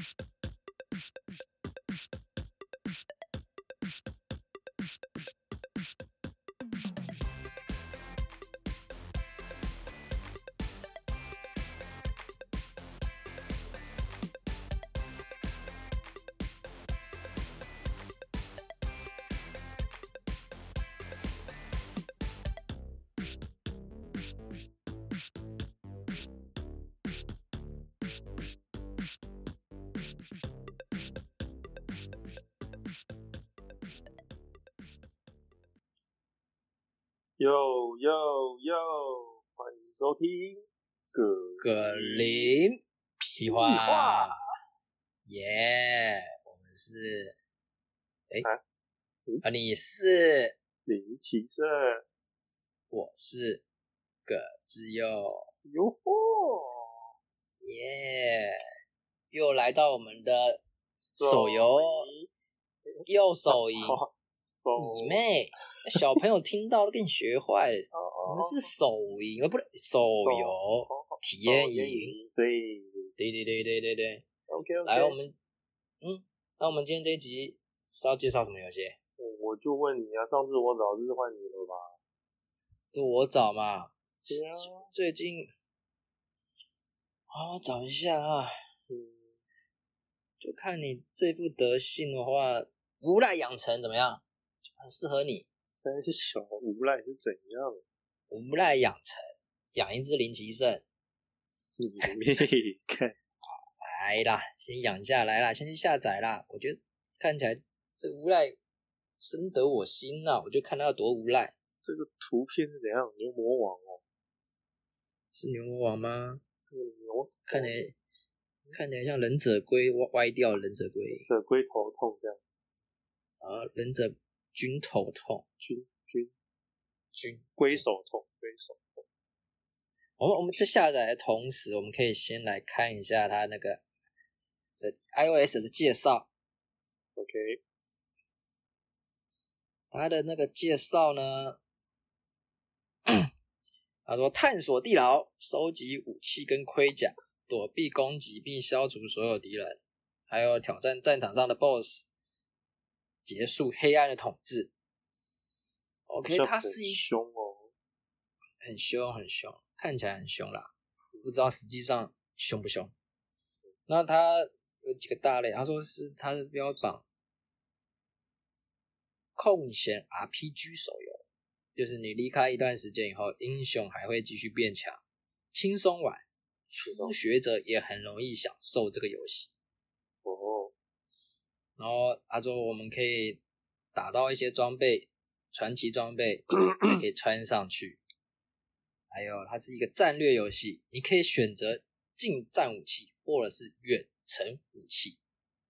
Pişt, pişt, pişt, pişt, pişt. 哟哟哟！欢迎收听葛葛林屁话，耶！我们是，哎，啊嗯啊，你是，林奇胜，我是葛之佑，哟吼！耶！又来到我们的手游，右手 游，你妹！小朋友听到都给你学坏了。哦我们是手游，不对，手游体验营。对对对对对对对。，OK OK。来，我们，嗯，那我们今天这一集是要介绍什么游戏？我就问你啊，上次我找是换你了吧？就我找嘛。对啊，最近，好，我找一下啊。嗯，就看你这副德性的话，无赖养成怎么样？很适合你。三小无赖是怎样？无赖养成，养一只林奇胜。你妹看，来啦，先养下来啦，先去下载啦。我觉得看起来这无赖深得我心呐、我就看他有多无赖。这个图片是怎样？牛魔王哦，是牛魔王吗？这个牛看起来看起来像忍者龟歪歪掉忍者龟忍者龟头痛这样，啊，忍者军头痛军军军。龟手痛，龟手痛。我们我们在下载的同时，我们可以先来看一下它那个的 iOS 的介绍。OK，它的那个介绍呢，他说探索地牢，收集武器跟盔甲，躲避攻击并消除所有敌人，还有挑战战场上的 BOSS，结束黑暗的统治。OK，好像很它是一凶哦，很凶很凶，看起来很凶啦，不知道实际上凶不凶。那他有几个大类，他说是他的标榜空闲 RPG 手游，就是你离开一段时间以后，英雄还会继续变强，轻松玩，初学者也很容易享受这个游戏。哦，然后他说我们可以打到一些装备，传奇装备 也可以穿上去。还有它是一个战略游戏，你可以选择近战武器或者是远程武器，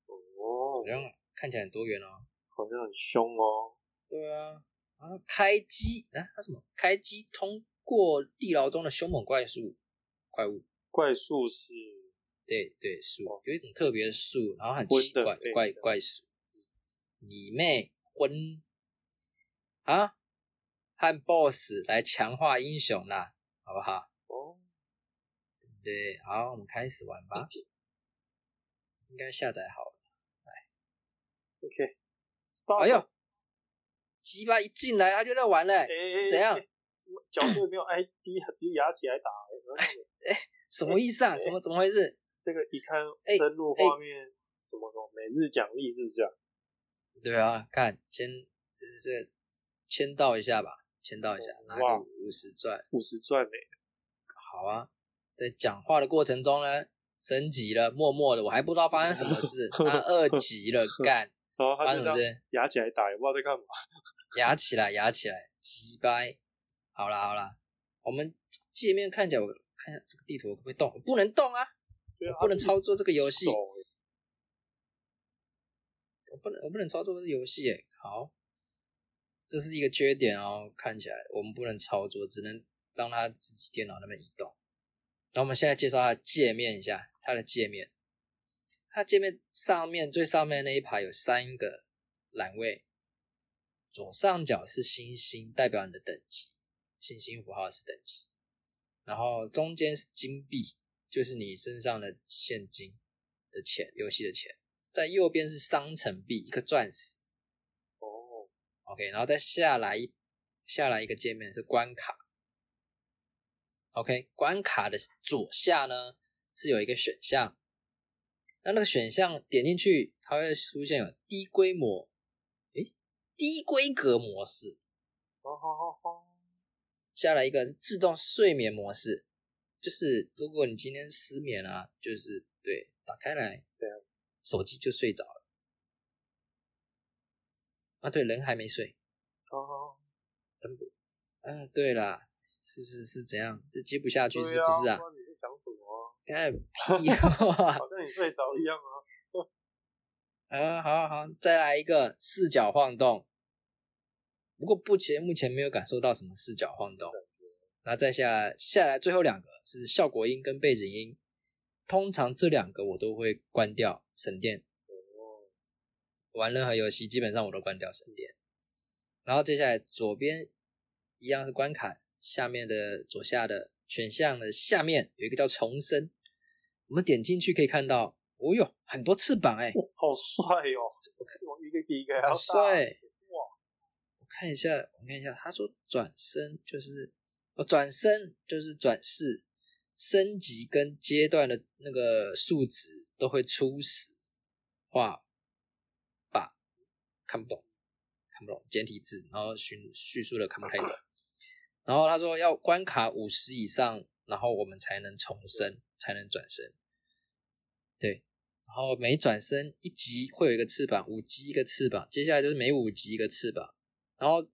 哦好，像看起来很多元哦。好像很凶哦。对啊，然后开机啊，它什么？开机通过地牢中的凶猛怪兽怪物，怪兽是对对树哦有一种特别的树，然后很奇怪怪怪树，你妹昏啊！和 BOSS 来强化英雄啦，好不好？哦，对，好，我们开始玩吧。应该下载好了。来 OK，start。哎呦，鸡巴一进来他就在玩了、怎样？哎怎么角色没有 ID，直接压起来打？哎什么意思啊？什么怎么回事？这个一看哎登录画面，什么什么每日奖励是不是啊？对啊，看先这这签到一下吧，签到一下，拿哇个五十钻。五十钻呢？好啊，在讲话的过程中呢，升级了，默默的，我还不知道发生什么事，他二级了，干，发生什么事？压起来打，也不知道在干嘛。压起来，压起来，鸡掰。好啦好啦，我们界面看起来，我看一下这个地图可不可以动？不能动啊，不能操作这个游戏我不能我不能操作这个游戏诶。好，这是一个缺点哦，看起来我们不能操作，只能让它自己电脑那边移动。那我们现在介绍它的界面一下，它的界面，它界面上面最上面那一排有三个栏位，左上角是星星，代表你的等级，星星符号是等级，然后中间是金币，就是你身上的现金，的钱，游戏的钱，在右边是商城币，一颗钻石。哦，OK，然后再下来一下来一个界面是关卡。OK，关卡的左下呢是有一个选项，那那个选项点进去，它会出现有低规模，诶，低规格模式。哦好好好，下来一个是自动睡眠模式，就是如果你今天失眠啊，就是对打开来这样，手机就睡着了。啊，对，人还没睡。好好，等不，啊、对啦，是不是是怎样？这接不下去是不是啊？不然你在讲什么啊？看屁话！好像你睡着一样啊。啊，好好，再来一个视角晃动。不过目前目前没有感受到什么视角晃动。那再下下来最后两个是效果音跟背景音，通常这两个我都会关掉省电。哦，玩任何游戏基本上我都关掉省电。然后接下来左边一样是关卡，下面的左下的选项的下面有一个叫重生，我们点进去可以看到，哦哟，很多翅膀哎、哇好帅哦！是我一个比一个还要好。帅！哇，我看一下，我看一下，他说转身就是转身就是转世，升级跟阶段的那个数值都会初始化吧，看不懂，看不懂简体字，然后叙叙述的看不太懂。然后他说要关卡五十以上，然后我们才能重生，才能转身。对，然后每转身一级会有一个翅膀，五级一个翅膀，接下来就是每五级一个翅膀。然后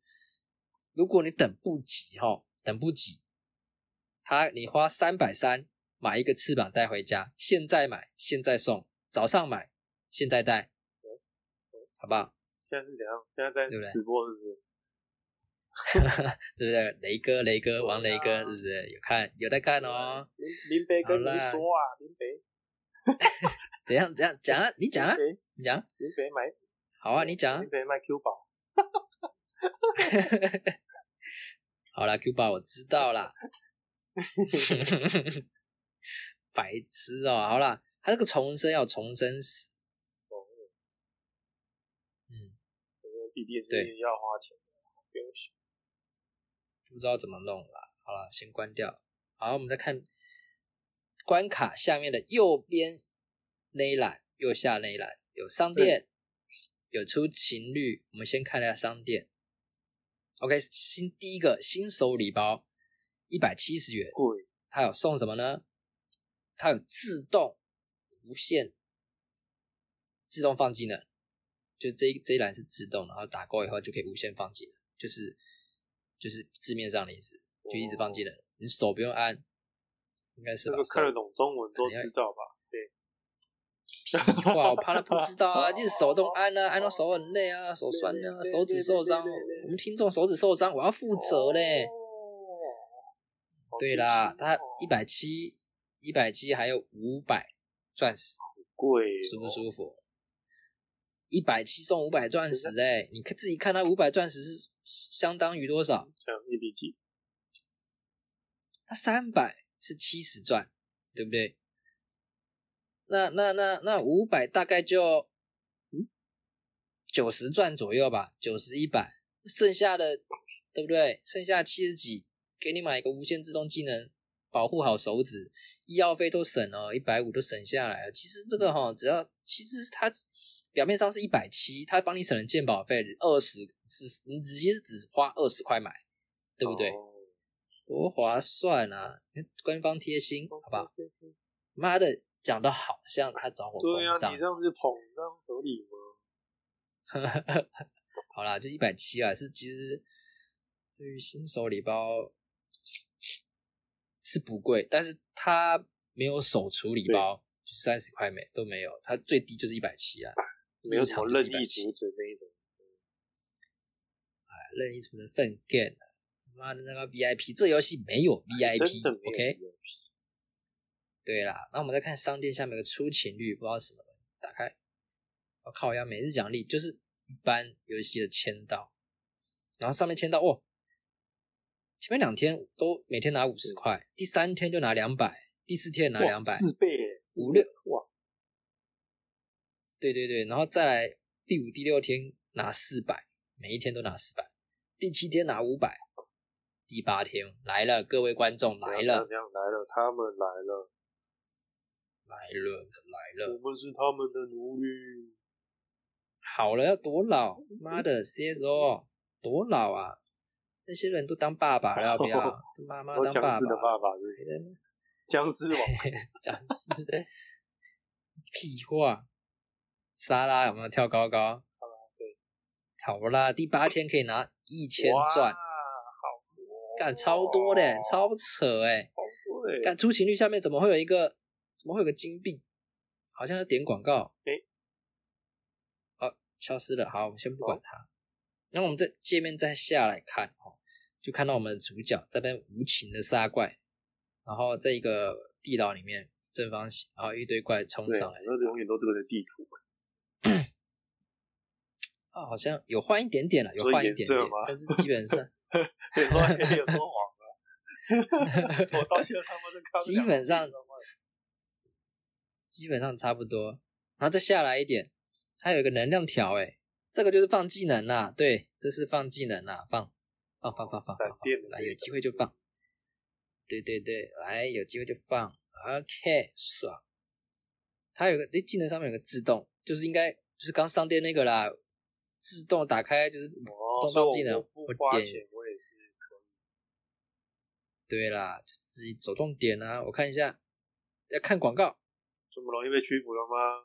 如果你等不及哈，等不及，他你花三百三买一个翅膀带回家，现在买现在送，早上买现在带，好不好？现在是怎样？现在在直播是不是？对不对？雷哥，雷哥，王雷哥，是不是有看有在看哦？林林北跟你说啊，林北，怎样怎样讲啊？你讲啊你讲啊，林北买，好啊，你讲啊林。北卖 Q 宝，好啦 q 爸我知道啦。白痴哦，好啦，他这个重生要重生死，哦，嗯，这个比利时对要花钱，不用想。不知道怎么弄啦。好了，先关掉。好，我们再看关卡下面的右边那一栏，右下那一栏有商店，有出勤率。我们先看一下商店。OK，新第一个新手礼包一百七十元，贵，它有送什么呢？它有自动无线自动放技能，就这一这一栏是自动，然后打勾以后就可以无限放技能，就是就是字面上的意思，就一直放技能，你手不用按，应该是吧？这个看得懂中文都知道吧？对，屁话，我怕他不知道啊，就是手动按啊，按到手很累啊，手酸啊，手指受伤，我们听众手指受伤，我要负责嘞。哦对啦，他一百七，一百七还有五百钻石。贵，舒不舒服？一百七送五百钻石、哎，你看自己看他五百钻石是相当于多少？一比几？他三百是七十钻，对不对？那那那那五百大概就嗯九十钻左右吧，九十一百，剩下的对不对？剩下七十几，给你买一个无限自动技能，保护好手指，医药费都省了，一百五都省下来了。其实这个哈，只要其实它表面上是一百七，它帮你省了鉴保费二十，只你直接只花二十块买，对不对？哦多划算啊！官方贴心，好不好？妈的，讲的好像他找我对呀，攻上你这，样子捧，这样合理吗？好啦，就一百七啊，是其实对于新手礼包是不贵，但是它没有手厨礼包，就三十块美都没有，它最低就是一百七啊，没有什么入场就是任意170阻止那一种。任意储能粪 game 妈的那个 VIP，这游戏没有 VIP，OK？、对啦，那我们再看商店下面有个出勤率，不知道是什么打开，我靠呀，每日奖励就是一般游戏的签到，然后上面签到，哦，前面两天都每天拿五十块，第三天就拿两百，第四天拿哇两百，四倍，五六哇，对对对，然后再来第五、第六天拿四百，每一天都拿四百，第七天拿五百，第八天来了，各位观众来了来了，他们来了，来了，来了，我们是他们的奴隶。好了，要多老？妈的，CSO 多老啊！那些人都当爸爸了，要不要？妈妈我当爸僵尸的爸，爸爸是不是僵尸王，僵尸，屁话！沙拉有没有跳高高？对，好啦，第八天可以拿一千钻，好多，干超多的，超扯哎！好多的，干出勤率下面怎么会有一个？怎么会有个金币？好像要点广告。诶哦，消失了。好，我们先不管它。那我们这界面再下来看哦，就看到我们的主角在那边无情的杀怪，然后在一个地牢里面正方形，然后一堆怪冲，上来。那永远都这个的地图，啊，好像有换一点点了，有换一点点但是基本上有时候黑，有时候黄啊。我到现在他妈都看不基本上基本上差不多。然后再下来一点，它有一个能量条，诶，这个就是放技能啦。对，这是放技能啦，放放放放放有机会就放。对对对，来有机会就放。OK，爽。它有个诶，技能上面有个自动，就是应该就是刚上电那个啦，自动打开就是自哦，动放技能。我点，我也是可以。对啦，就自己走动点啊，我看一下，要看广告，这么容易被屈服了吗？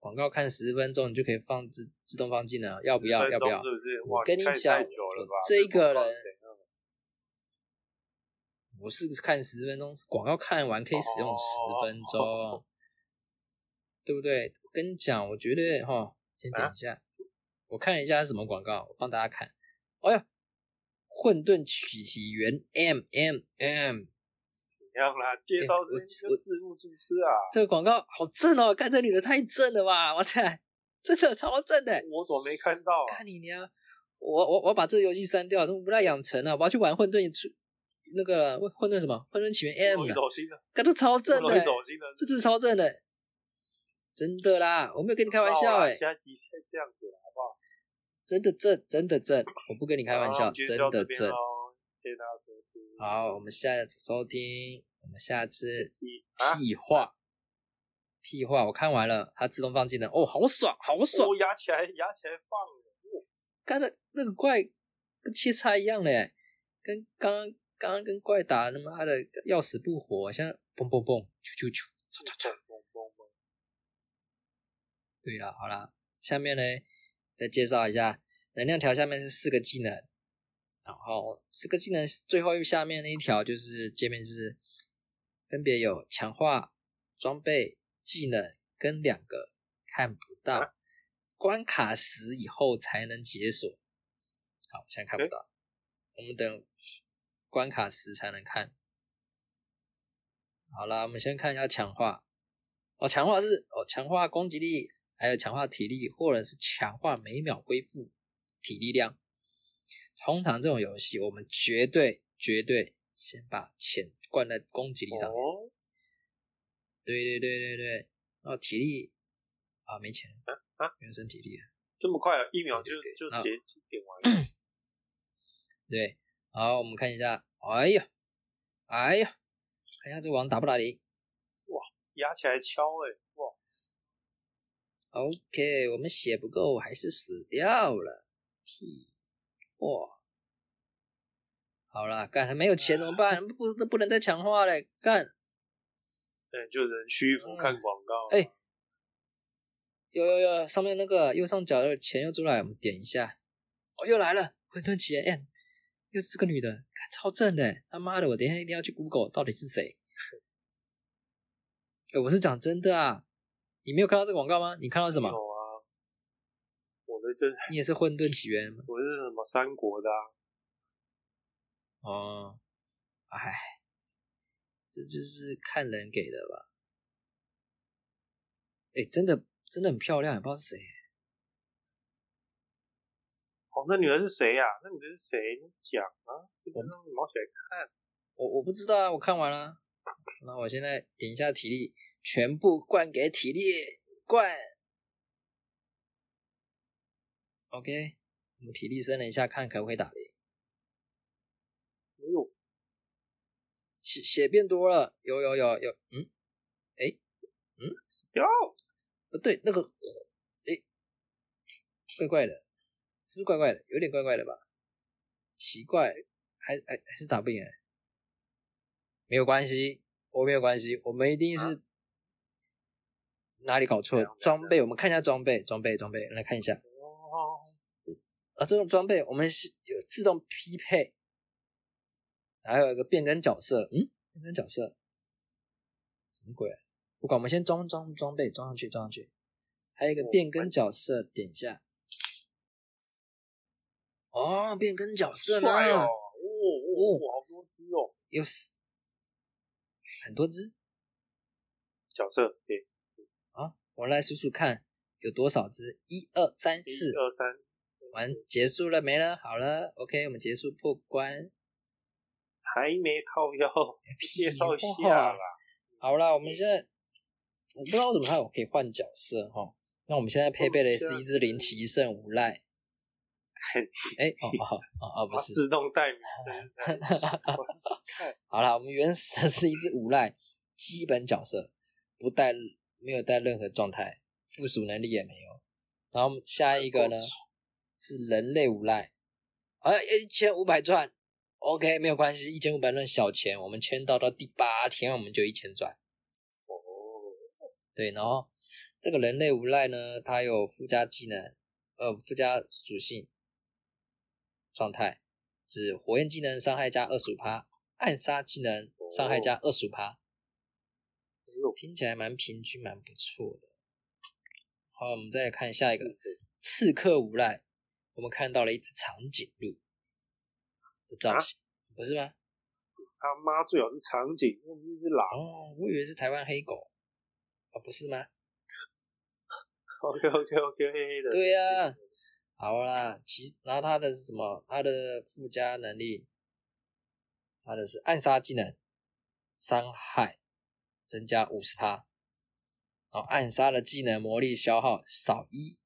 广告看十分钟，你就可以放自自动放技能，要不要？要不要？是不是？我，跟你讲这个人广告怎样我是看十分钟，广告看完可以使用十分钟，哦对不对？我跟你讲，我觉得哈，先等一下，我看一下是什么广告，我帮大家看。哎呀，混沌起起源 M M M，怎样啦？介绍我这我个字幕是不是啊？这个广告好正哦，看这女的太正了吧，我操，真的超正的。我怎么没看到啊？看你娘！我我我把这个游戏删掉，怎么不带养成啊？我要去玩混沌出那个混沌什么混沌起源 M 了，走心的，看都超正的这就是超正的，真的啦，我没有跟你开玩笑哎、下集再这样子好不好？真的正，真的正，我不跟你开玩笑，真的正。谢谢大家收听。好，我们下次收听，我们下次屁话，屁话，我看完了，它自动放技能，哦，好爽，好爽，我压起来，压起来放了。刚才那个怪跟切菜一样嘞，跟刚刚刚刚跟怪打他妈的要死不活，现在嘣嘣嘣，啾啾啾，唰唰唰。嘣嘣嘣对了，好了，下面呢再介绍一下能量条，下面是四个技能，然后四个技能最后下面那一条就是界面就是分别有强化装备技能跟两个看不到，关卡时以后才能解锁。好，现在看不到，我们等关卡时才能看。好了，我们先看一下强化。哦，强化是哦，强化攻击力，还有强化体力，或者是强化每秒恢复体力量。通常这种游戏，我们绝对绝对先把钱灌在攻击力上面。哦，对对对对对，哦，体力啊没钱啊啊，原生体力了。这么快啊，一秒就就结点完了。对，好，我们看一下，哎呀，哎呀，看一下这王打不打赢压起来敲哎，哇，？OK，我们血不够，还是死掉了。屁，哇！好啦，干还没有钱怎么办？不不不能再强化了，干！对，就人屈服看广告。哎有有有，上面那个右上角的钱又出来，我们点一下。哦，又来了，混沌起源 M，又是这个女的，看超正的，他妈的，我等一下一定要去 Google 到底是谁。哎，我是讲真的啊，你没有看到这个广告吗？你看到什么？你也是混沌起源吗？我是什么三国的啊？哦，哎，这就是看人给的吧？哎，真的真的很漂亮，也不知道是谁。哦，那女人是谁呀？那女人是谁？你讲啊，这个让你毛起来看。我我不知道啊，我看完了。那我现在点一下体力，全部灌给体力，灌 OK，我们体力升了一下，看可不可以打雷。哎呦，血血变多了，有有有有，嗯，哎，嗯死掉！不对，那个，诶，怪怪的，是不是怪怪的？有点怪怪的吧？奇怪，还还还是打不赢欸，没有关系，我没有关系，我们一定是哪里搞错？装备，我们看一下装备，装备，装备，来看一下哦，啊，这种装备我们是有自动匹配，还有一个变更角色，嗯，变更角色，什么鬼啊、不管，我们先装装装备，装上去，装上去。还有一个哦变更角色，点一下。哦，变更角色呢？帅哦！哦哦，好多只哦，有四很多只角色对，啊！我来数数看有多少只，一二三四一，二三，完结束了没了？好了，OK，我们结束破关。还没靠腰，介绍一下话啦。好了，我们现在我不知道为什么它有可以换角色哈。那我们现在配备的是一只灵奇圣无赖。哎，哦哦哦哦，不是，自动代名真是 看好了，我们原始的是一只无赖，基本角色，不带没有带任何状态，附属能力也没有。然后下一个呢是人类无赖，哎，一千五百钻，OK，没有关系，一千五百钻小钱，我们签到到第八天我们就一千钻。哦，对，然后这个人类无赖呢，它有附加技能，呃，附加属性状态是火焰技能伤害加二十五趴，暗杀技能伤害加二十五趴，听起来蛮平均，蛮不错的。好，我们再来看下一个刺客无赖，我们看到了一只长颈鹿的造型，不是吗？他妈最好是长颈，那不是狼。哦，我以为是台湾黑狗，啊，不是吗？OK OK OK，黑黑的。对呀、好啦，其然后他的是什么？他的附加能力，他的是暗杀技能，伤害增加五十趴，然后暗杀的技能魔力消耗少一，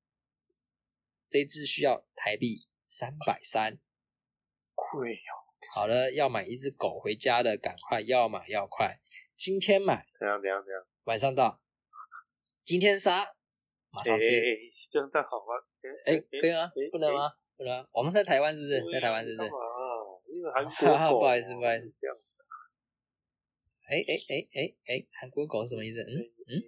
这只需要台币三百三。贵哦，好了，要买一只狗回家的，赶快要买要快，今天买，怎样怎样怎样？晚上到，今天杀，马哎上吃。哎哎，这样这样好吗？哎、可以吗哎？不能？吗？不能吗？我们在台湾是不是？在台湾是不是干？嘛？因为韩国狗不好意思不好意思这样。哎哎哎哎哎，韩国狗是什么意思？嗯嗯嗯，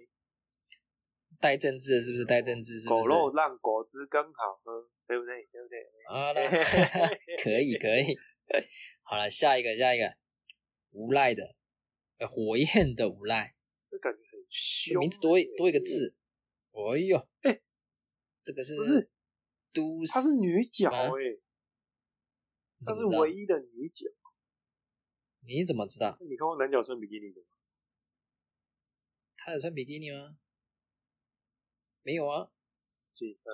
带政治的是不是？带政治是不是？狗肉让果汁更好喝，对不对？对不对？好了，可以可以。好了，下一个下一个，无赖的，呃，火焰的无赖，这感觉很这凶。名字多一多一个字。哎呦，哎这个是不是都市？她是女角啊哎，她是唯一的女角。你怎么知道？你看过男角穿比基尼的吗？他有穿比基尼吗？没有啊。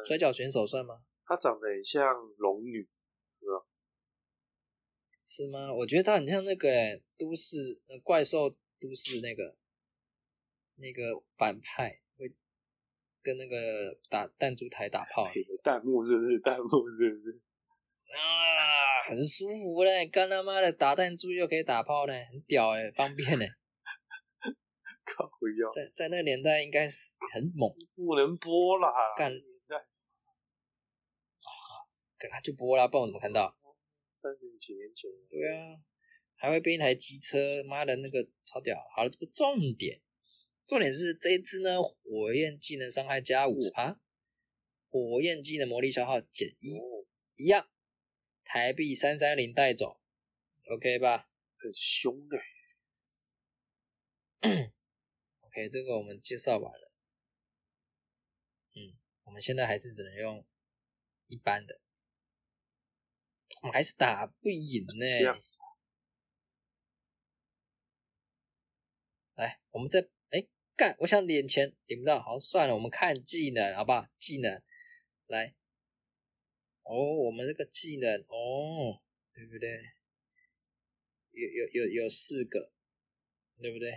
摔跤选手算吗？他长得很像龙女，是吗？我觉得他很像那个、欸、都市呃怪兽都市那个那个反派，会跟那个打弹珠台打炮 弹幕是不是？弹幕是不是？啊，很舒服嘞！干他妈的打弹珠又可以打炮嘞，很屌哎、方便哎、在在那个年代应该是很猛，不能播啦！干。年代。可他就播啦，不然我怎么看到？三十几年前，对啊，还会变一台机车，妈的那个超屌。好了，这不重点，重点是这一只呢，火焰技能伤害加五十趴，火焰技能魔力消耗减一，哦，一样，台币三三零带走，OK 吧？很凶的。？OK，这个我们介绍完了。嗯，我们现在还是只能用一般的，我们还是打不赢呢、这样子，来，我们再哎干，我想点钱点不到，好算了，我们看技能好不好？技能来，哦，我们这个技能哦，对不对？有有有有四个，对不对？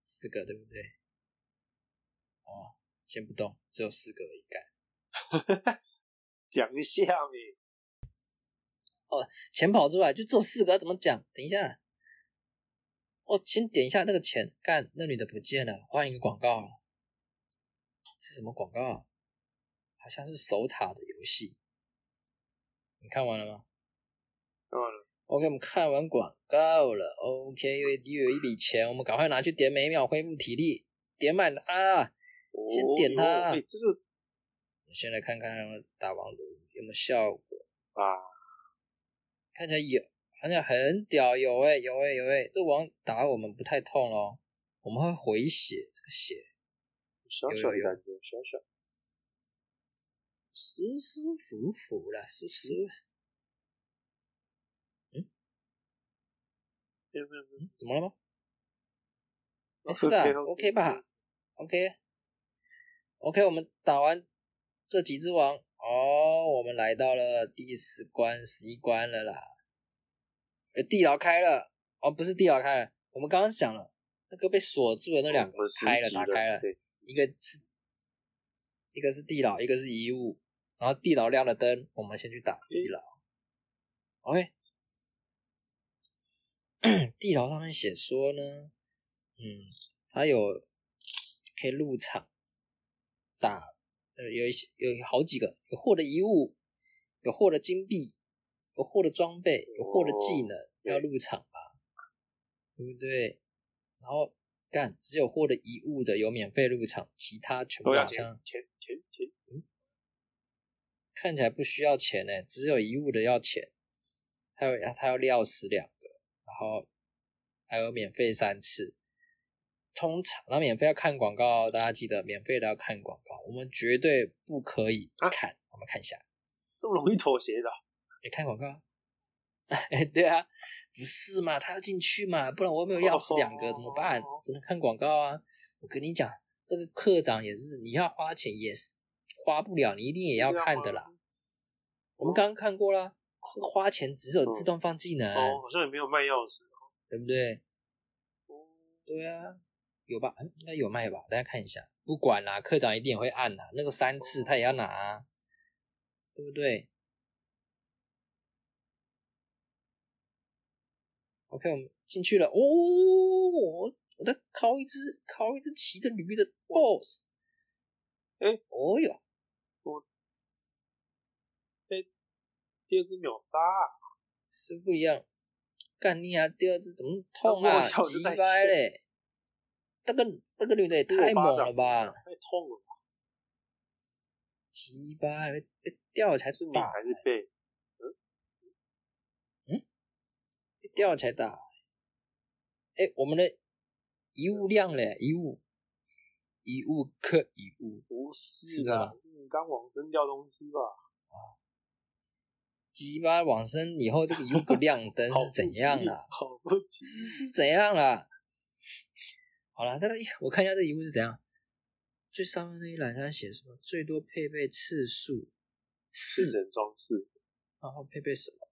对，四个对不对？哦，先不动，只有四个而已，干。讲一下你。钱跑出来就只有四个，怎么讲？等一下，哦，先点一下那个钱，干，那女的不见了，换一个广告。是什么广告啊？好像是守塔的游戏。你看完了吗？看完了。OK，我们看完广告了。OK，又又有一笔钱，我们赶快拿去点每秒恢复体力，点满它。先点它哦哎，这个我先来看看打王炉有没有效果。啊，看起来有，看起来很屌，有诶、有诶、有诶、这王打我们不太痛咯，我们会回血，这个血小小的有有感觉，小小。舒舒服服啦，舒舒。没有没有没有，怎么了吗？没事吧 OK，OK？OK 吧？OK。OK，我们打完这几只王，哦，我们来到了第十关、十一关了啦。呃，地牢开了，哦，不是地牢开了，我们刚刚讲了，那个被锁住的那两个开了，打开了，一个是一个是地牢，一个是遗物，然后地牢亮了灯，我们先去打地牢。OK，地图上面写说呢，嗯，它有可以入场打，呃，有一些有好几个，有获得遗物，有获得金币，有获得装备，有获得技能，对要入场吧，对不对？然后干，只有获得遗物的有免费入场，其他全部都要钱好像钱钱钱。看起来不需要钱呢，只有遗物的要钱，还有他要料死两后还有免费三次。通常，那免费要看广告，大家记得免费的要看广告，我们绝对不可以不看。我们看一下，这么容易妥协的啊？你看广告啊，哎，对啊，不是嘛？他要进去嘛，不然我又没有钥匙两个怎么办？只能看广告啊！我跟你讲，这个课长也是，你要花钱也是花不了，你一定也要看的啦。我们刚刚看过啦，那个花钱只有自动放技能，哦，好像也没有卖钥匙。对不对？哦，对啊，有吧？嗯应该有卖吧？大家看一下。不管啦，科长一定也会按啦。那个三次他也要拿、啊，对不对？OK，我们进去了。哦，我我在靠一只靠一只骑着驴的 BOSS。哎，哦哟，第二只秒杀啊，是不一样。干你啊！第二只怎么痛啊？那摸一下我就急掰嘞！那个那个女的也太猛了吧！太痛了吧？鸡巴被被吊起来是你打，还是被？被吊起来打。哎，我们的遗物亮了，遗物，遗物克遗物，不是是啊，你刚往生掉东西吧？鸡巴往生以后这个遗物不亮灯 是怎样啦？好不吉利，是怎样啦？好了，那个我看一下这遗物是怎样。最上面那一栏它写什么？最多配备次数四，人装饰，然后配备什么？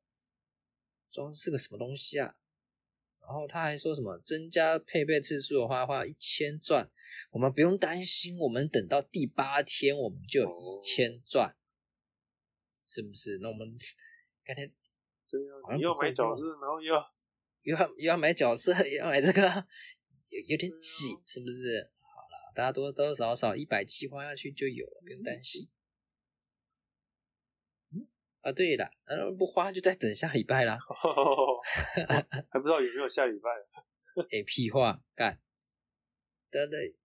装饰个什么东西啊？然后他还说什么增加配备次数的话，花一千钻，我们不用担心，我们等到第八天我们就有一千钻，是不是？那我们改天对啊要买角色，然后又要 又要又要买角色，又要买这个，有有点挤，是不是？好了，大家多多少少一百七花下去就有了，不用担心。嗯啊，对了，呃，不花就再等下礼拜啦。还不知道有没有下礼拜。哎，屁话，干，对对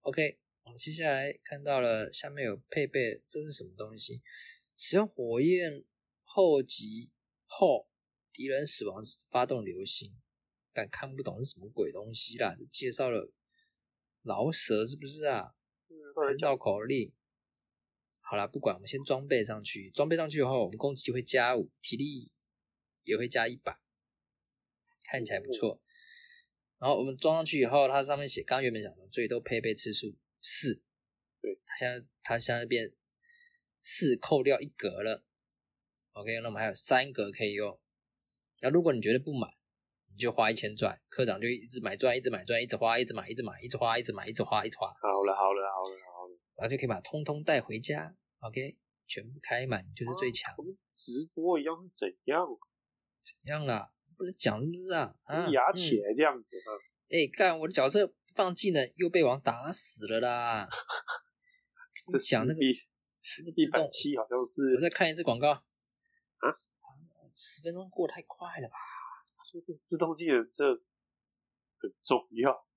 ，OK，我们接下来看到了下面有配备，这是什么东西？使用火焰后级后，敌人死亡时发动流星，但看不懂是什么鬼东西啦，介绍了老蛇是不是啊？嗯绕口令。好啦，不管，我们先装备上去。装备上去后，我们攻击会加五，体力也会加一百，看起来不错。然后我们装上去以后，它上面写，刚刚原本讲的最多配备次数四，对，它现在它现在变四扣掉一格了。OK，那我们还有三格可以用。那如果你觉得不满，你就花一千钻，科长就一直买钻，一直买钻，一直花，一直买，一直买，一直花，一直买，一直花，一直花。好了好了好了好了，然后就可以把它通通带回家。OK，全部开满，就是最强直播一样是怎样？怎样啊？不能讲是不是啊？啊，牙来这样子啊？哎，干、我的角色放技能又被王打死了啦！这讲那个一百七好像是我再看一次广告啊，十分钟过得太快了吧？说这个自动机的这很重要。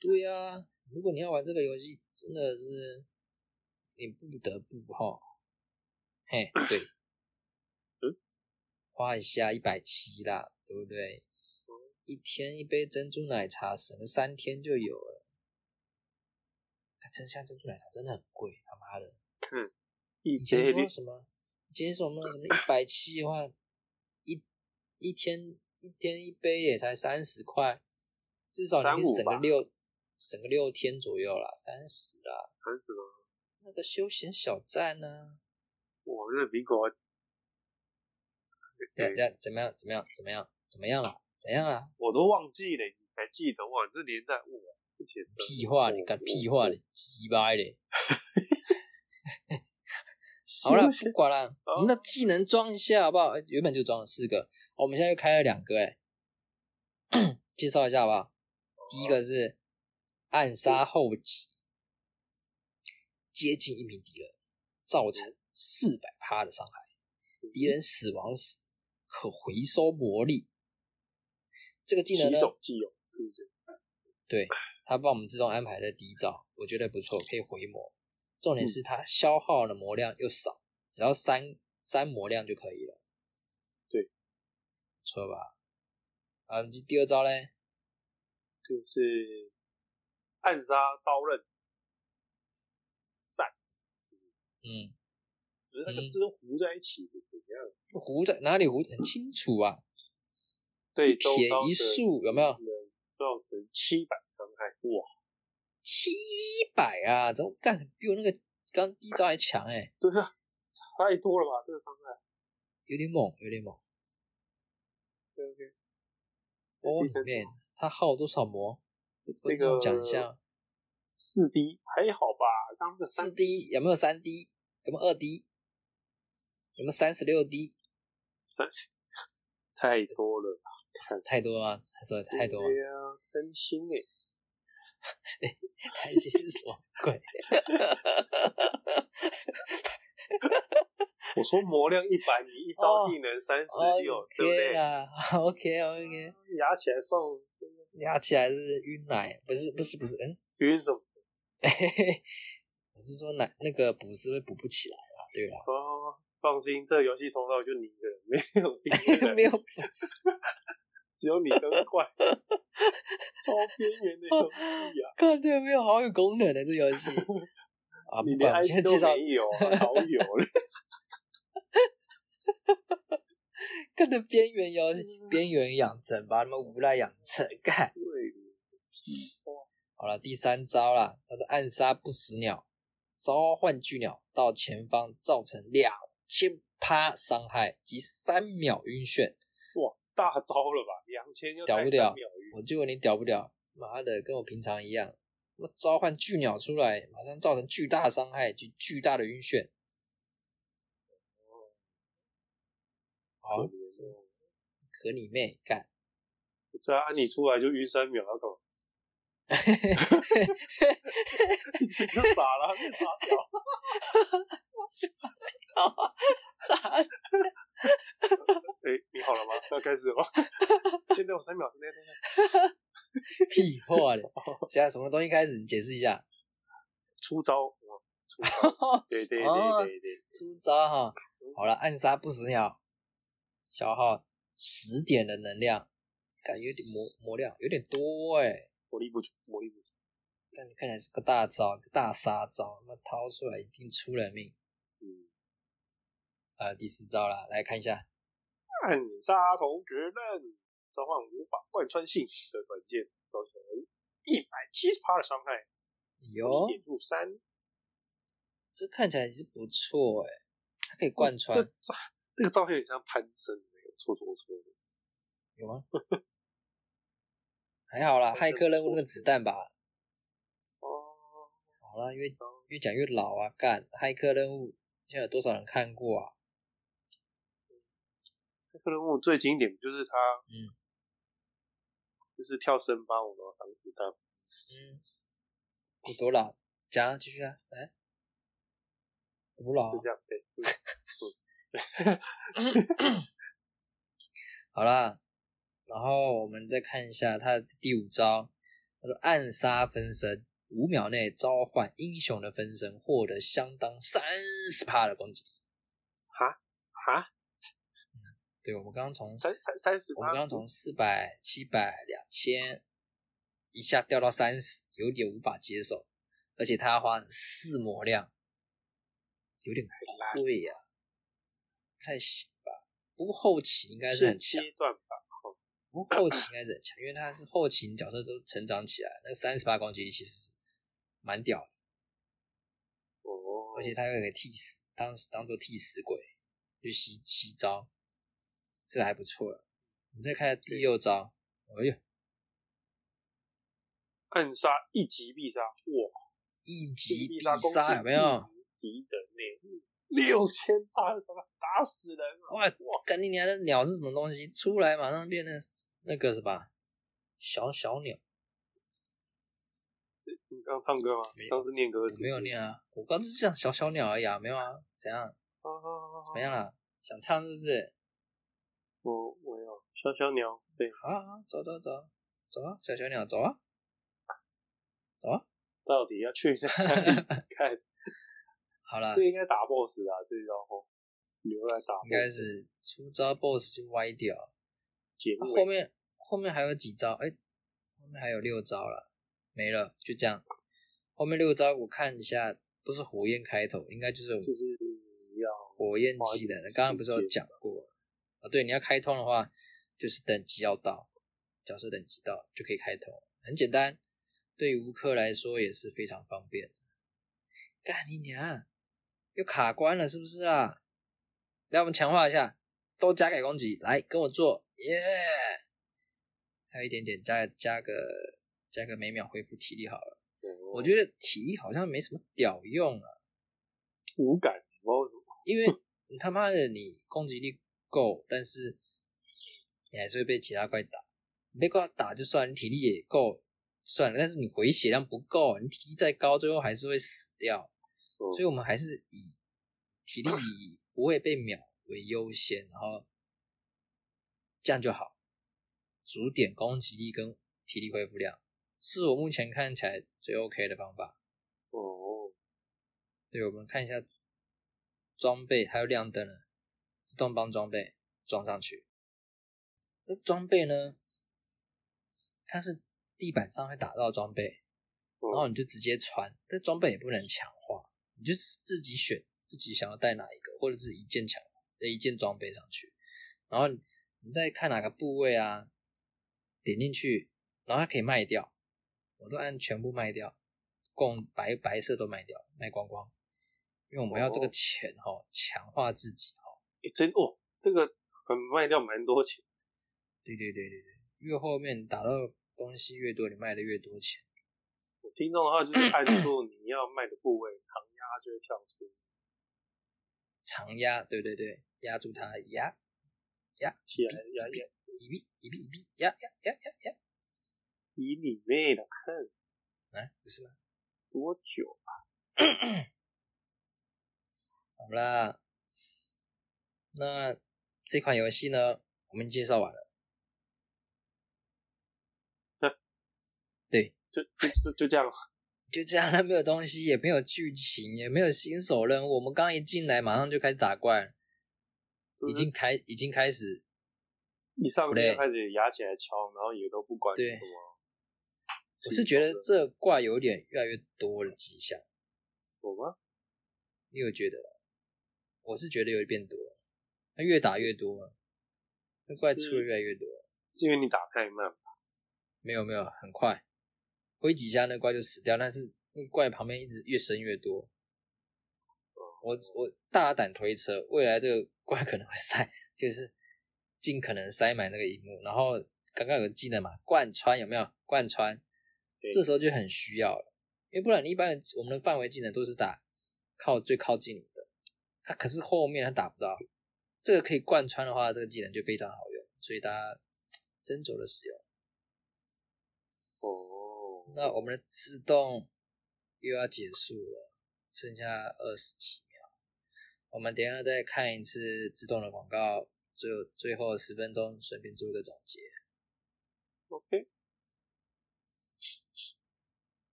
对呀、如果你要玩这个游戏，真的是你不得不哈，嘿，对，嗯，花一下一百七啦，对不对？一天一杯珍珠奶茶，省了三天就有了。真像珍珠奶茶真的很贵，他妈的！看一以前说什么？以前说我们什么一百七的话，一一天一天一杯也才三十块，至少你可以省个六省个六天左右啦，三十啦。三十吗？那个休闲小站呢、哇，那苹果对，这样怎么样？怎么样？怎么样？怎么样了？怎样啦？我都忘记了，你还记得哇？这年代哇，不简单。屁话，你哦干屁话你，鸡掰嘞！好了，不管了，们的技能装一下好不好？哎原本就装了四个，哦我们现在又开了两个，哎，介绍一下好不好？第一个是暗杀后击，接近一名敌人，造成四百趴的伤害，敌人死亡时可回收魔力。这个技能起呢，手即用，是不是？对，他帮我们自动安排在第一招，我觉得不错，可以回魔。重点是它消耗的魔量又少，只要三三魔量就可以了。对，不错吧？啊，你第二招嘞？就是暗杀刀刃散，嗯，只是那个嗯字糊在一起，怎么样？糊在哪里糊？很清楚啊，对，一撇一竖有没有能造成七百伤害？哇，七百啊！怎么干？比我那个刚第一招还强哎、对啊，太多了吧？这个伤害。有点猛，有点猛。OK OK，哦，里面他耗多少魔？这个讲一下。四 D 还好吧？刚刚的四三 D 有没有三 D？有没有二 D？有没有三十六 D？三太多了，太多了？太多了？对呀，更新哎，太新是什么鬼？我说魔量一百，你一招哦技能三十六，对不 OK 对？啦，OK OK，压起来放压起来是晕奶，不是不是不是，嗯，晕什么？我是说奶那个补是会补不起来啦，对啦，哦，放心，这个游戏从头到就你一个人，没有 别人，没有补，只有你跟怪，超边缘的游戏啊！看这个没有好有功能的这游戏啊，你连不管我们现 IP 都在介绍没有啊，好友了。看的边缘游戏，边缘养成把，他们无赖养成，干。对，好了，第三招啦，叫做暗杀不死鸟，召唤巨鸟到前方，造成两千趴伤害及三秒晕眩。哇，大招了吧？两千就屌不屌我就问你屌不屌？妈的，跟我平常一样。我召唤巨鸟出来，马上造成巨大伤害及巨大的晕眩。好可，怜哦可你妹干！不知道啊，你出来就晕三秒，要干嘛？你就傻了，你傻屌。傻 哎，你好了吗？要开始了吗？现在有三秒，现在在屁话嘞！现在什么东西开始？你解释一下。出招。对对对哦对对，出招哈！好了，暗杀不死鸟，消耗十点的能量，感觉有点魔魔量有点多哎、魔力不足，火力不足。看看起来是个大招，个大杀招，那掏出来一定出人命。嗯，啊，第四招了，来看一下，暗杀同决刃，召唤无法贯穿性的短剑，造成一百七十趴的伤害，有点入三，这看起来是不错哎、它可以贯穿这，照这个照片很像潘森那个搓搓搓的。有吗？还好啦，骇客任务那个子弹吧。哦，好啦，越越讲越老啊，干骇客任务现在有多少人看过啊？骇客任务最经典就是他，嗯，就是跳升八五的防子弹，嗯，有多老？讲啊，继续啊，来，有多老啊就？这样，对，嗯 好啦，然后我们再看一下他的第五招，他说暗杀分身，五秒内召唤英雄的分身，获得相当三十帕的攻击力。哈哈，对，我们刚刚从三三三十，我们刚刚从四百、七百、两千一下掉到三十，有点无法接受，而且他要花四魔量，有点烂贵呀、不太行吧？不过后期应该是很强，阶段吧，不过后期应该是很强，因为他是后期你角色都成长起来，那三十八攻击力其实是蛮屌的，哦，而且他又可以替死，当当做替死鬼就吸吸招，这个还不错了。我们再看下第六招，哎呦，暗杀一击必杀，哇，一击必必杀有没有？敌人内六千八什么，打死人了，哇，干你娘的鸟是什么东西？出来马上变成那个什么小小鸟，这你刚唱歌吗没？有刚是念歌词，没有念啊，我刚是讲小小鸟而已啊，没有啊，怎样？啊，啊怎么样？了？想唱是不是？我我要小小鸟，对，好啊，好走走走走啊，小小鸟走啊，走啊，到底要去哪里 看？好了，这应该打 BOSS 啊，这招后留来打 BOSS，应该是出招 BOSS 就歪掉，后面后面还有几招？哎、后面还有六招了，没了，就这样。后面六招我看一下，都是火焰开头，应该就是有就是你要火焰技能的。刚刚不是有讲过啊？对，你要开通的话，就是等级要到，角色等级到就可以开通，很简单。对于吴克来说也是非常方便。干你娘！又卡关了是不是啊？来，我们强化一下，都加给攻击，来跟我做，耶、还有一点点再加个加个每秒恢复体力好了。我我觉得体力好像没什么屌用啊，无感，不知道为什么，因为你他妈的你攻击力够，但是你还是会被其他怪打。你被怪打就算，你体力也够算了，但是你回血量不够，你体力再高，最后还是会死掉。嗯所以我们还是以体力以不会被秒为优先，然后这样就好，主点攻击力跟体力恢复量是我目前看起来最 OK 的方法。哦，对，我们看一下装备还有亮灯了，自动帮装备装上去。这装备呢，它是地板上会打到装备，然后嗯你就直接穿，但装备也不能强化，你就自己选自己想要带哪一个，或者是一件强的一件装备上去，然后你再看哪个部位啊，点进去，然后它可以卖掉，我都按全部卖掉，共白白色都卖掉，卖光光，因为我们要这个哦钱哈，强化自己哈。诶真哦，这个很卖掉蛮多钱，对对对对对，越后面打到东西越多，你卖的越多钱。我听众的话就是 按住你要卖的部位，长压就会跳出，长压，对对对，压住它，压起来压压，一臂一臂一臂，压压压压压，以你妹的看哎，不是吗？多久啊？好啦，那这款游戏呢，我们介绍完了。就就就就这样，就这样，它没有东西，也没有剧情，也没有新手任务。我们刚一进来，马上就开始打怪，已经开已经开始一上不累线开始压起来敲，然后也都不管对什么。我是觉得这怪有点越来越多的迹象，有吗？你有觉得？我是觉得有点变多了，它越打越多了，那怪出的越来越多。是因为你打太慢吧？没有没有，很快，挥几下那怪就死掉，但是那怪旁边一直越生越多。我我大胆推测，未来这个怪可能会塞，就是尽可能塞满那个荧幕，然后刚刚有个技能嘛，贯穿有没有？贯穿，这时候就很需要了，因为不然你一般的我们的范围技能都是打靠最靠近你的，它可是后面他打不到，这个可以贯穿的话，这个技能就非常好用，所以大家斟酌的使用。哦，那我们的自动又要结束了，剩下二十几秒，我们等一下再看一次自动的广告，最后最后十分钟顺便做一个总结。OK，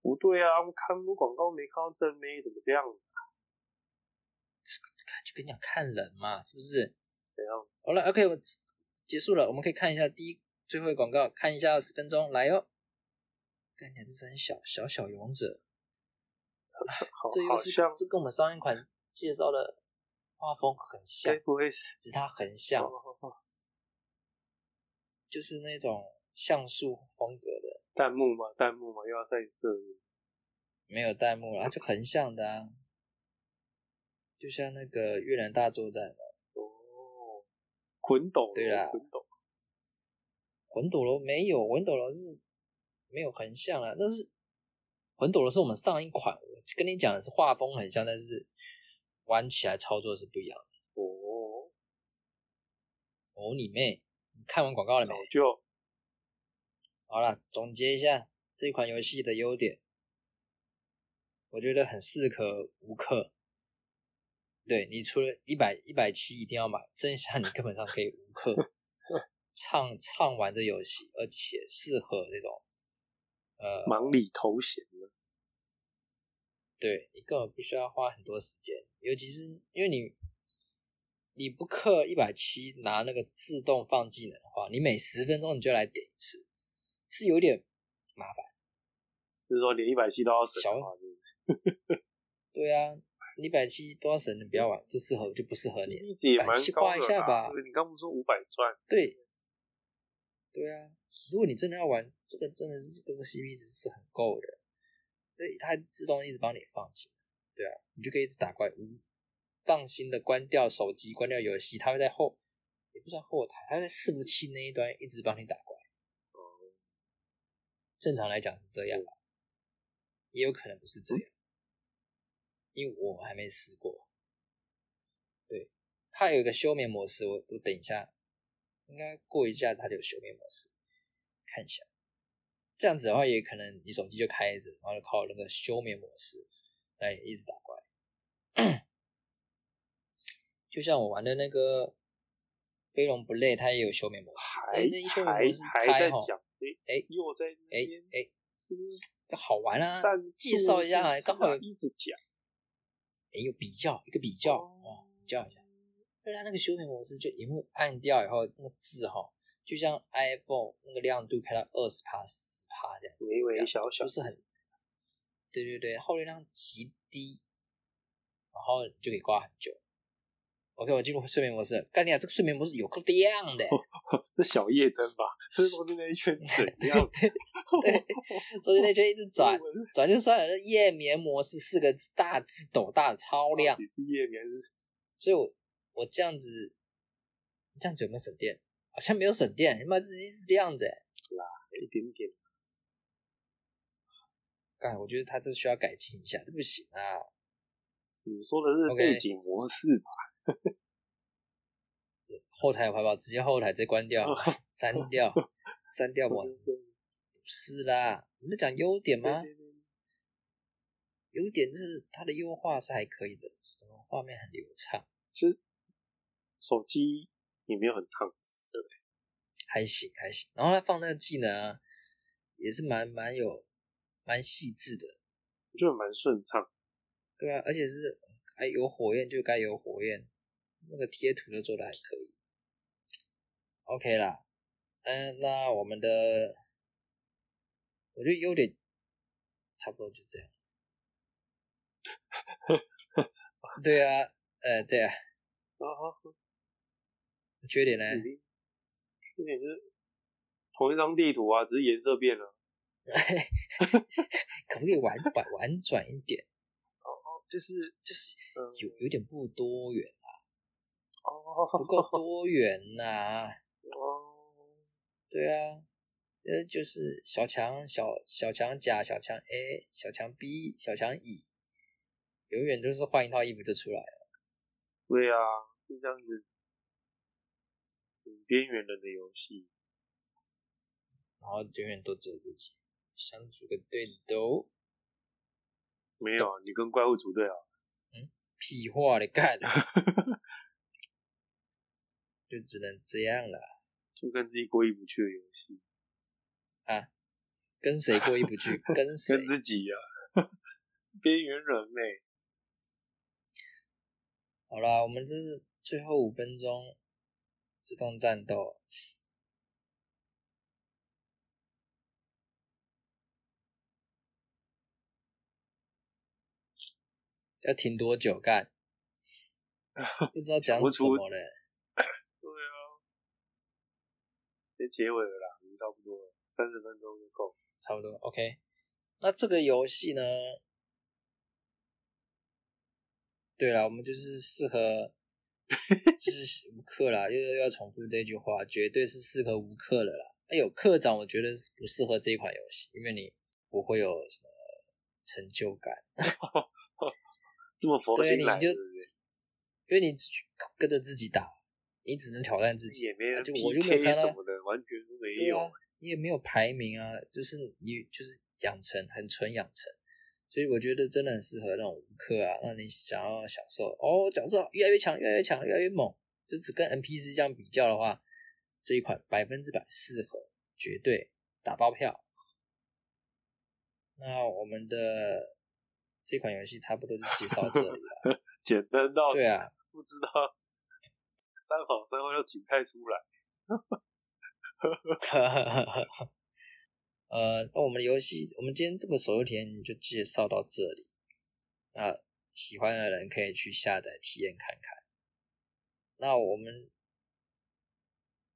不对啊，我看广告没看到正面，怎么这样？看就跟你讲看人嘛，是不是？怎样？好了，OK，我结束了，我们可以看一下第一最后的广告，看一下十分钟，来哦。看起来这是很小小小勇者，好，这又是这跟我们上一款介绍的画风很像该，不会是？只是它很像，哦哦哦。就是那种像素风格的，弹幕嘛，弹幕嘛，又要再次。没有弹幕了，它 就横向的啊，就像那个越南大作战嘛，哦，魂斗，对啦魂斗罗没有，魂斗罗是没有横向了，那是魂斗罗是我们上一款，我跟你讲的是画风很像，但是玩起来操作是不一样的。哦，哦，你妹！你看完广告了没？就好了，总结一下这款游戏的优点，我觉得很适可无克。对你除了一百一百七一定要买，剩下你根本上可以无氪畅畅玩这游戏，而且适合这种呃忙里偷闲的。对你根本不需要花很多时间，尤其是因为你你不氪一百七拿那个自动放技能的话，你每十分钟你就来点一次，是有点麻烦。就是说连一百七都要省小的话，对啊，一百七多少神你不要玩，这适合就不适合你。一直也蛮170高花一下吧你刚不是说五百钻？对，对啊，如果你真的要玩这个，真的是这个 CP 值是很够的。对，它自动一直帮你放进，对啊，你就可以一直打怪，无放心的关掉手机，关掉游戏，它会在后，也不算后台，它在伺服器那一端一直帮你打怪。正常来讲是这样吧，也有可能不是这样，因为我还没试过。对，它有一个休眠模式，我我等一下，应该过一下它就有休眠模式，看一下。这样子的话，也可能你手机就开着，然后就靠那个休眠模式来一直打怪。就像我玩的那个飞龙不累，它也有休眠模式。还哎，那一休眠还模式还开哈，在讲，哎哎又在那哎边，哎，是不是这好玩啊！赞介绍一下刚好有啊一直讲，哎，有比较一个比较哦，比较一下。对它那个休眠模式，就荧幕按掉以后，那个字哈，就像 iPhone 那个亮度开到二十帕、十帕这样子，微微小小，就是很，对对对，耗电量极低，然后就可以挂很久。OK，我进入睡眠模式，干你啊！这个睡眠模式有够亮的，这小夜灯吧？这中间那一圈是怎 样？对，中间那圈一直 转，转就算了。夜眠模式四个字大字斗大的超亮你，是夜眠是所以我我这样子，这样子有没有省电？好像没有省电，他妈是一直这样子、欸。一点点，干，我觉得他这需要改进一下，这不行啊！你说的是背景模式吧？后台有排保，直接后台直接关掉，删掉，删掉模式。不是啦，我们在讲优点吗？优点是它的优化是还可以的，整个画面很流畅，其实手机也没有很烫，对不对还行还行。然后他放那个技能啊，也是蛮蛮有蛮细致的，我觉得蛮顺畅。对啊，而且是该有火焰就该有火焰，那个贴图都做的还可以。OK 啦，嗯，那我们的我觉得优点差不多就这样。对啊，呃，对啊，啊啊，缺点呢？缺点就是同一张地图啊，只是颜色变了。可不可以婉婉婉转一点？哦，就是就是嗯，有有点不多元，哦不够多元呐、哦，对啊，呃，就是小强小小强甲、小强 A、小强 B、小强乙，永远就是换一套衣服就出来了。对啊，就这样子，很边缘人的游戏。然后永远都只有自己，想组个队都没有啊，你跟怪物组队啊？嗯屁话的干，就只能这样了。就跟自己过意不去的游戏啊，跟谁过意不去？跟谁？跟自己啊，边缘人呢、好啦，我们这是最后五分钟自动战斗。要停多久干？不知道讲 什么嘞。对啊，先结尾了啦，已经差不多了，三十分钟就够。差不多，OK。那这个游戏呢？对了，我们就是适合，就是无课啦，又又要重复这句话，绝对是适合无课的啦。哎有课长，我觉得是不适合这一款游戏，因为你不会有什么成就感，这么佛对，心来，你就？因为你跟着自己打，你只能挑战自己，也没人就我就没有 PK 看到什么的，完全都没有。你也没有排名啊，就是你就是养成，很纯养成，所以我觉得真的很适合那种无课啊，让你想要享受哦，角色越来越强，越来越强，越来越猛，就只跟 NPC 这样比较的话，这一款百分之百适合，绝对打包票。那我们的这款游戏差不多就介绍这里了。简单到对啊，不知道三好三坏要请派出来。呃，那我们的游戏，我们今天这个手游体验就介绍到这里。那喜欢的人可以去下载体验看看。那我们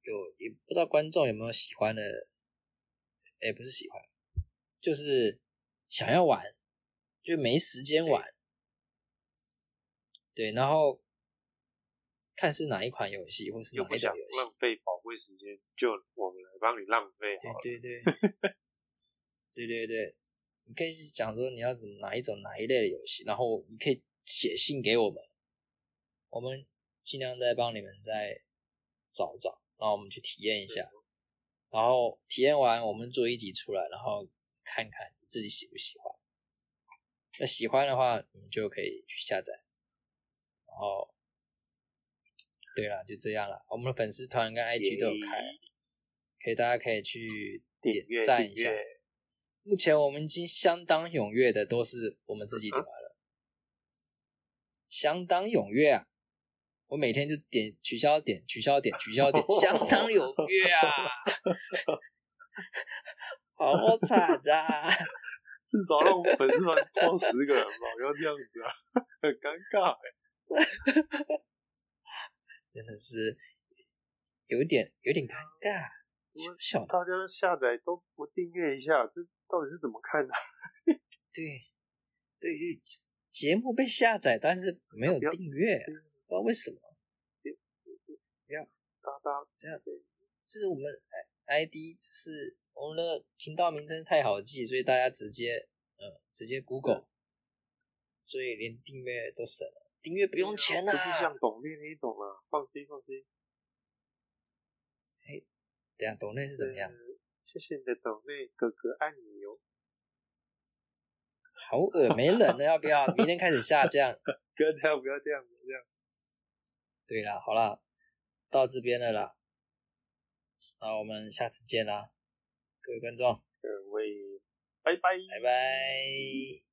有也不知道观众有没有喜欢的，哎，不是喜欢，就是想要玩，就没时间玩。对，然后看是哪一款游戏，或是哪一种游戏。浪费宝贵时间，就我们来帮你浪费好。对对对，对对对，你可以讲说你要怎么哪一种哪一类的游戏，然后你可以写信给我们，我们尽量再帮你们再找找，然后我们去体验一下，然后体验完我们做一集出来，然后看看你自己喜不喜欢。那喜欢的话，你们就可以去下载，然后。对了，就这样了。我们的粉丝团跟 IG 都有开，可以大家可以去点赞一下。目前我们已经相当踊跃的都是我们自己点完了，相当踊跃啊！我每天就点取消点取消点取消点，相当踊 跃啊！好惨啊！至少让我们粉丝团破十个人吧，不要这样子啊，很尴尬欸。真的是有点有点尴尬，小小大家下载都不订阅一下，这到底是怎么看的？对对于节目被下载，但是没有订阅，不知道为什么。不要大大这样，就是我们 I ID 是我们的频道名称太好记，所以大家直接呃直接 Google，所以连订阅都省了，订阅不用钱啊。不是像董内那一种啊，放心放心。等下董内是怎么样？呃谢谢你的董内哥哥爱你哦。好恶，没人了，要不要？明天开始下降。不要这样，不要这样，不要这样。对啦，好啦，到这边了啦，那我们下次见啦，各位观众，各位，拜拜，拜拜。